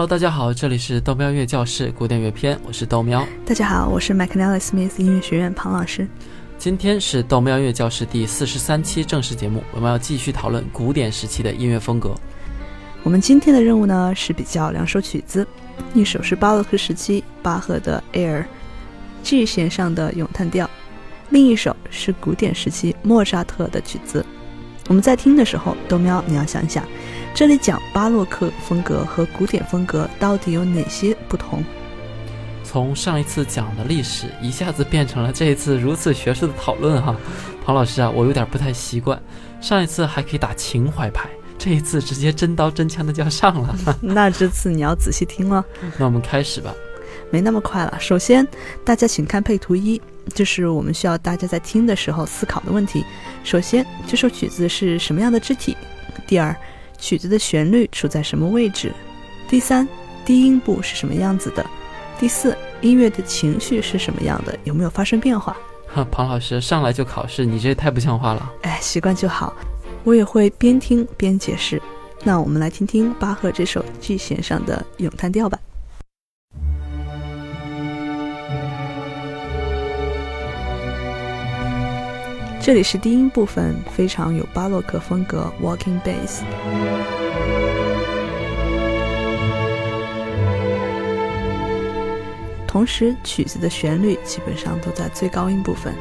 Hello，大家好，这里是豆喵乐教室古典乐篇，我是豆喵。大家好，我是 McNally Smith 音乐学院庞老师。今天是豆喵乐教室第四十三期正式节目，我们要继续讨论古典时期的音乐风格。我们今天的任务呢是比较两首曲子，一首是巴洛克时期巴赫的 Air G 弦上的咏叹调，另一首是古典时期莫扎特的曲子。我们在听的时候，豆喵你要想想，这里讲巴洛克风格和古典风格到底有哪些不同？从上一次讲的历史，一下子变成了这一次如此学术的讨论哈。庞老师啊，我有点不太习惯。上一次还可以打情怀牌，这一次直接真刀真枪的就要上了。那这次你要仔细听了。那我们开始吧。没那么快了。首先，大家请看配图一，这是我们需要大家在听的时候思考的问题。首先，这首曲子是什么样的肢体？第二，曲子的旋律处在什么位置？第三，低音部是什么样子的？第四，音乐的情绪是什么样的？有没有发生变化？哈，庞老师上来就考试，你这太不像话了。哎，习惯就好。我也会边听边解释。那我们来听听巴赫这首 G 弦上的咏叹调吧。这里是低音部分，非常有巴洛克风格，Walking Bass。同时，曲子的旋律基本上都在最高音部分。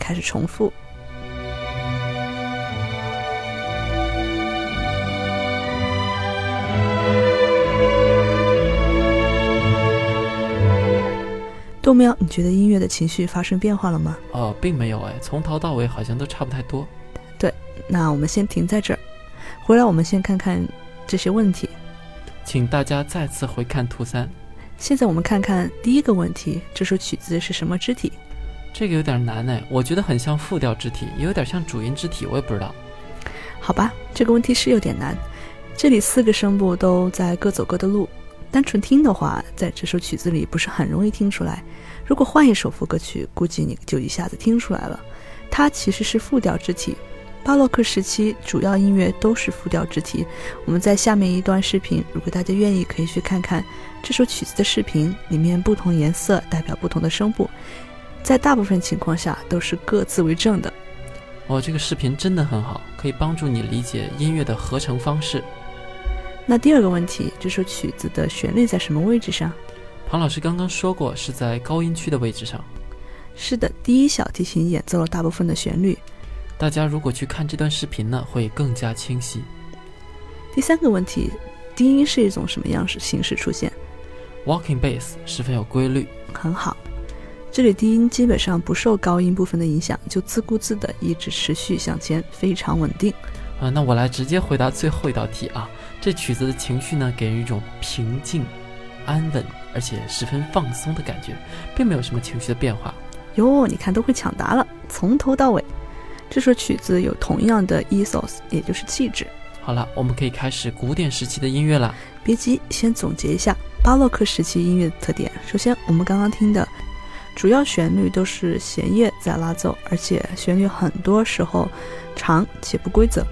开始重复。豆喵，你觉得音乐的情绪发生变化了吗？哦，并没有哎，从头到尾好像都差不太多。对，那我们先停在这儿，回来我们先看看这些问题。请大家再次回看图三。现在我们看看第一个问题：这首曲子是什么肢体？这个有点难哎，我觉得很像复调肢体，也有点像主音肢体，我也不知道。好吧，这个问题是有点难。这里四个声部都在各走各的路，单纯听的话，在这首曲子里不是很容易听出来。如果换一首副歌曲，估计你就一下子听出来了。它其实是复调肢体。巴洛克时期主要音乐都是复调肢体。我们在下面一段视频，如果大家愿意，可以去看看这首曲子的视频，里面不同颜色代表不同的声部。在大部分情况下都是各自为政的。哦，这个视频真的很好，可以帮助你理解音乐的合成方式。那第二个问题，这首曲子的旋律在什么位置上？庞老师刚刚说过是在高音区的位置上。是的，第一小提琴演奏了大部分的旋律。大家如果去看这段视频呢，会更加清晰。第三个问题，低音是一种什么样式形式出现？Walking bass 十分有规律。很好。这里低音基本上不受高音部分的影响，就自顾自的一直持续向前，非常稳定。啊，那我来直接回答最后一道题啊。这曲子的情绪呢，给人一种平静、安稳，而且十分放松的感觉，并没有什么情绪的变化。哟，你看都会抢答了，从头到尾，这首曲子有同样的 ethos，也就是气质。好了，我们可以开始古典时期的音乐了。别急，先总结一下巴洛克时期音乐的特点。首先，我们刚刚听的。主要旋律都是弦乐在拉奏，而且旋律很多时候长且不规则。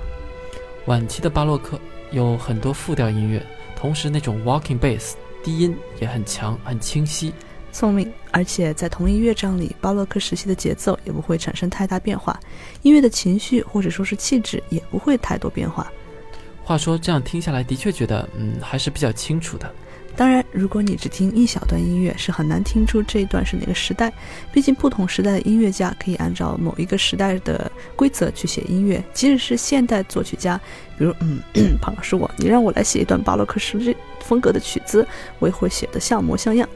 晚期的巴洛克有很多复调音乐，同时那种 walking bass 低音也很强、很清晰。聪明，而且在同一乐章里，巴洛克时期的节奏也不会产生太大变化，音乐的情绪或者说是气质也不会太多变化。话说这样听下来，的确觉得嗯还是比较清楚的。当然，如果你只听一小段音乐，是很难听出这一段是哪个时代。毕竟，不同时代的音乐家可以按照某一个时代的规则去写音乐。即使是现代作曲家，比如，嗯，庞老师我，你让我来写一段巴洛克时风格的曲子，我也会写的像模像样。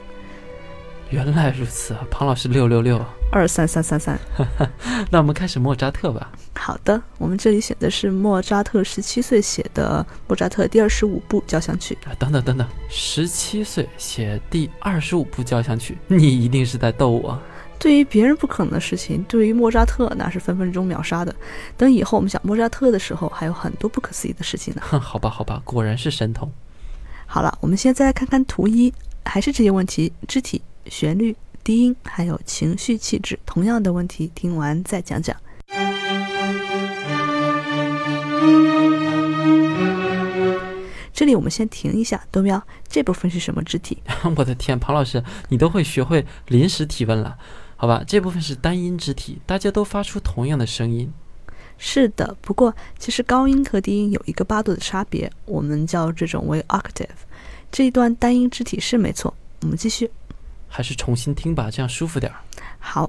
原来如此，庞老师六六六二三三三三。那我们开始莫扎特吧。好的，我们这里选的是莫扎特十七岁写的莫扎特第二十五部交响曲。啊，等等等等，十七岁写第二十五部交响曲，你一定是在逗我。对于别人不可能的事情，对于莫扎特那是分分钟秒杀的。等以后我们讲莫扎特的时候，还有很多不可思议的事情呢。哼，好吧，好吧，果然是神童。好了，我们现在来看看图一，还是这些问题：肢体、旋律、低音，还有情绪气质。同样的问题，听完再讲讲。这里我们先停一下，豆喵，这部分是什么肢体？我的天，庞老师，你都会学会临时提问了？好吧，这部分是单音肢体，大家都发出同样的声音。是的，不过其实高音和低音有一个八度的差别，我们叫这种为 octave。这一段单音肢体是没错，我们继续。还是重新听吧，这样舒服点儿。好。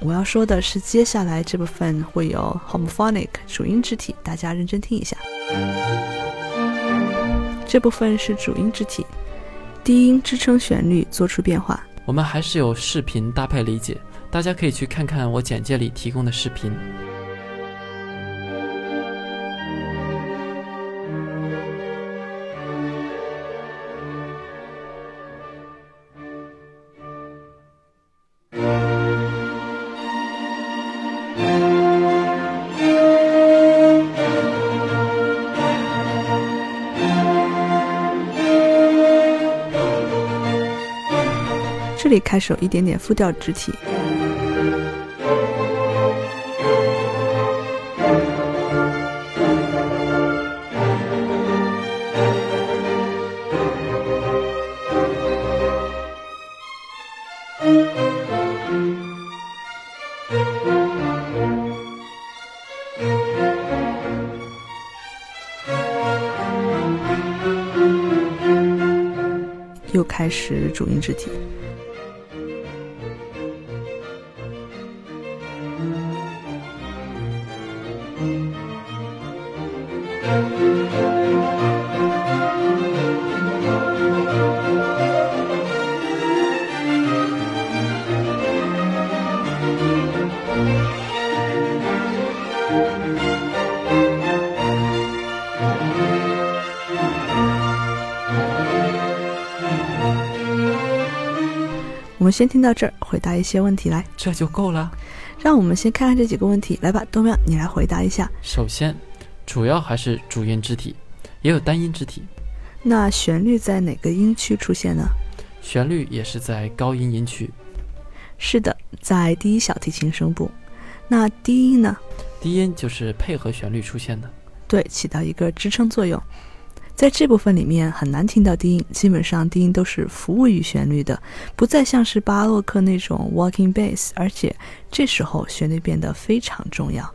我要说的是，接下来这部分会有 homophonic 主音肢体，大家认真听一下。这部分是主音肢体，低音支撑旋律做出变化。我们还是有视频搭配理解，大家可以去看看我简介里提供的视频。这里开始有一点点复调肢体，是主音肢体。们先听到这儿，回答一些问题来，这就够了。让我们先看看这几个问题，来吧，东喵，你来回答一下。首先，主要还是主音肢体，也有单音肢体。那旋律在哪个音区出现呢？旋律也是在高音音区。是的，在第一小提琴声部。那低音呢？低音就是配合旋律出现的。对，起到一个支撑作用。在这部分里面很难听到低音，基本上低音都是服务于旋律的，不再像是巴洛克那种 walking bass，而且这时候旋律变得非常重要。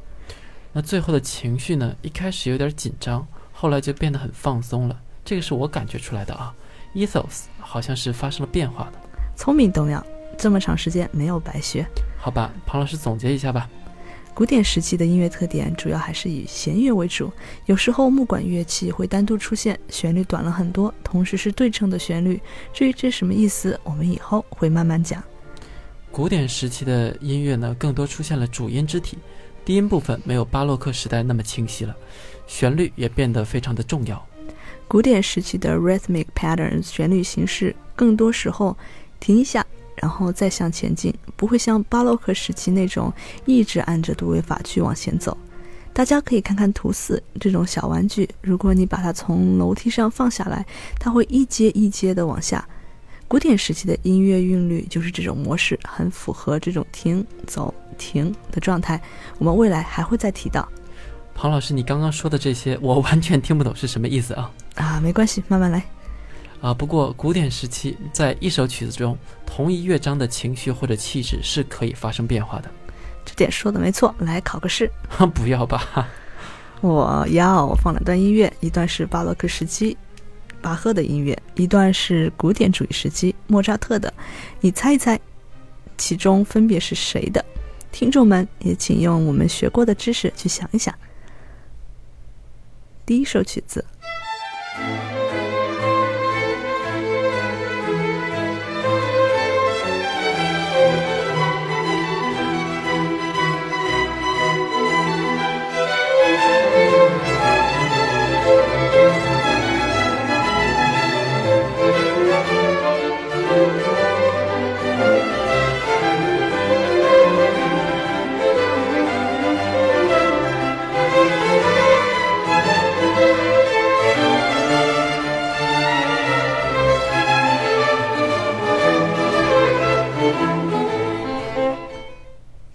那最后的情绪呢？一开始有点紧张，后来就变得很放松了，这个是我感觉出来的啊。ethos 好像是发生了变化的。聪明豆苗，这么长时间没有白学。好吧，庞老师总结一下吧。古典时期的音乐特点主要还是以弦乐为主，有时候木管乐器会单独出现，旋律短了很多，同时是对称的旋律。至于这什么意思，我们以后会慢慢讲。古典时期的音乐呢，更多出现了主音肢体，低音部分没有巴洛克时代那么清晰了，旋律也变得非常的重要。古典时期的 rhythmic patterns 旋律形式，更多时候停一下。然后再向前进，不会像巴洛克时期那种一直按着杜威法去往前走。大家可以看看图四这种小玩具，如果你把它从楼梯上放下来，它会一阶一阶的往下。古典时期的音乐韵律就是这种模式，很符合这种停走停的状态。我们未来还会再提到。庞老师，你刚刚说的这些，我完全听不懂是什么意思啊？啊，没关系，慢慢来。啊，不过古典时期在一首曲子中，同一乐章的情绪或者气质是可以发生变化的。这点说的没错，来考个试。不要吧？我要放两段音乐，一段是巴洛克时期巴赫的音乐，一段是古典主义时期莫扎特的。你猜一猜，其中分别是谁的？听众们也请用我们学过的知识去想一想。第一首曲子。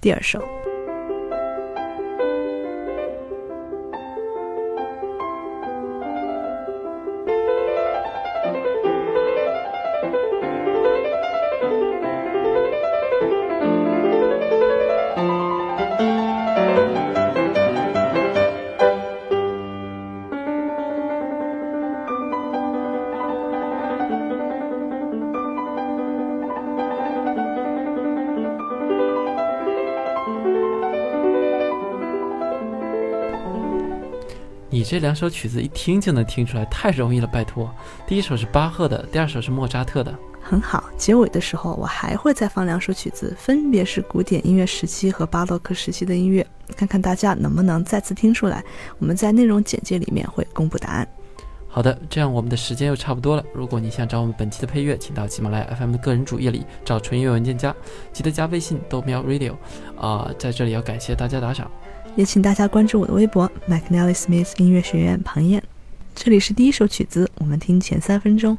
第二首。你这两首曲子一听就能听出来，太容易了，拜托。第一首是巴赫的，第二首是莫扎特的，很好。结尾的时候，我还会再放两首曲子，分别是古典音乐时期和巴洛克时期的音乐，看看大家能不能再次听出来。我们在内容简介里面会公布答案。好的，这样我们的时间又差不多了。如果你想找我们本期的配乐，请到喜马拉雅 FM 的个人主页里找纯音乐文件夹，记得加微信豆苗 Radio。啊，在这里要感谢大家打赏。也请大家关注我的微博 McNally Smith 音乐学院庞燕。这里是第一首曲子，我们听前三分钟。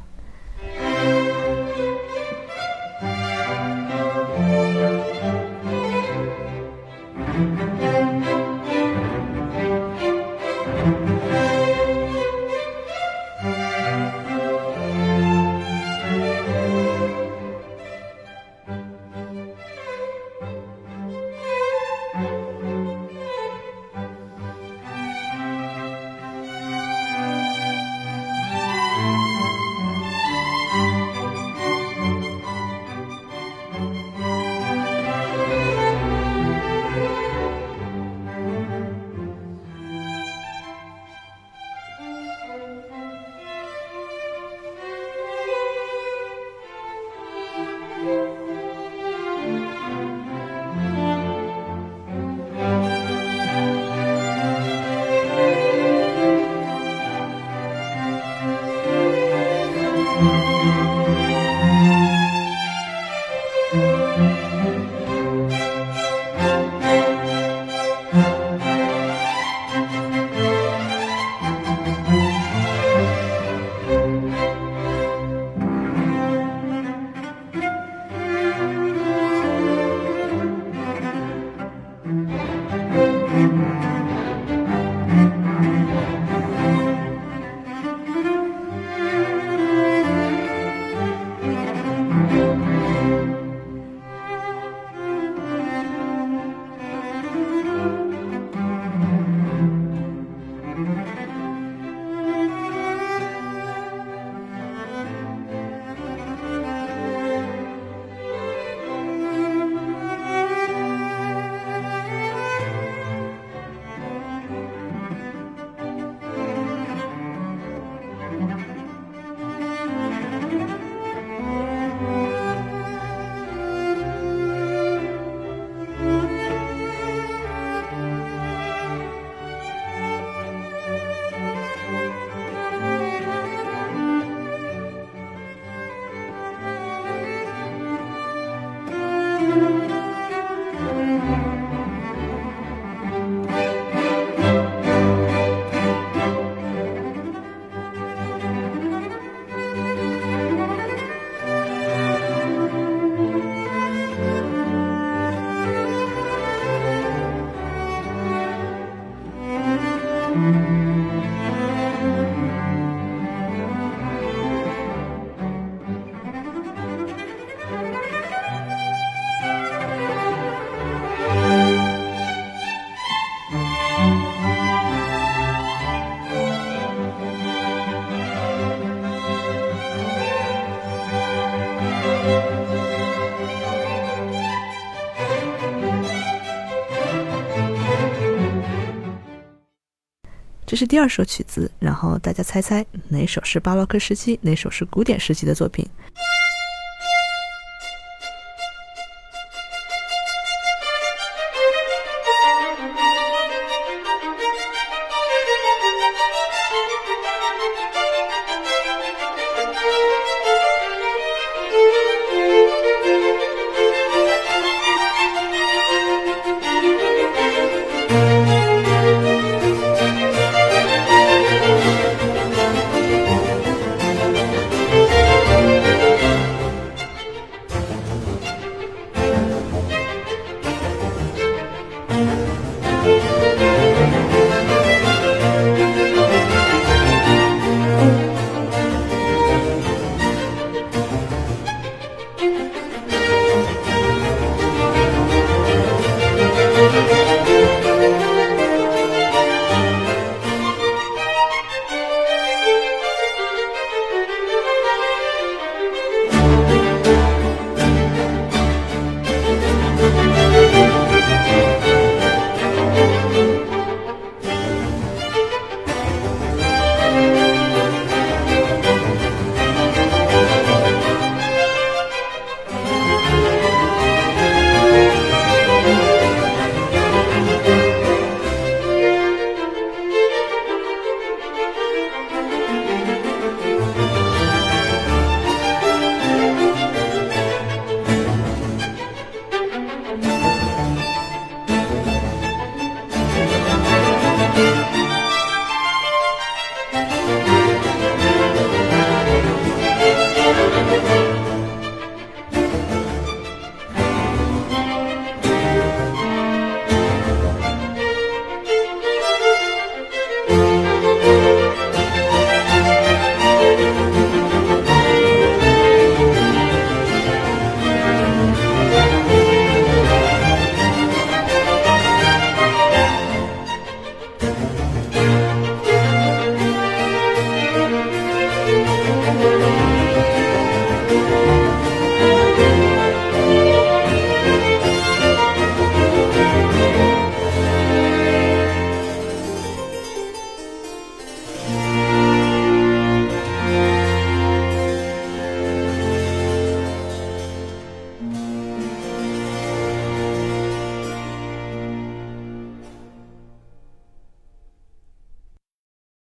这是第二首曲子，然后大家猜猜哪首是巴洛克时期，哪首是古典时期的作品？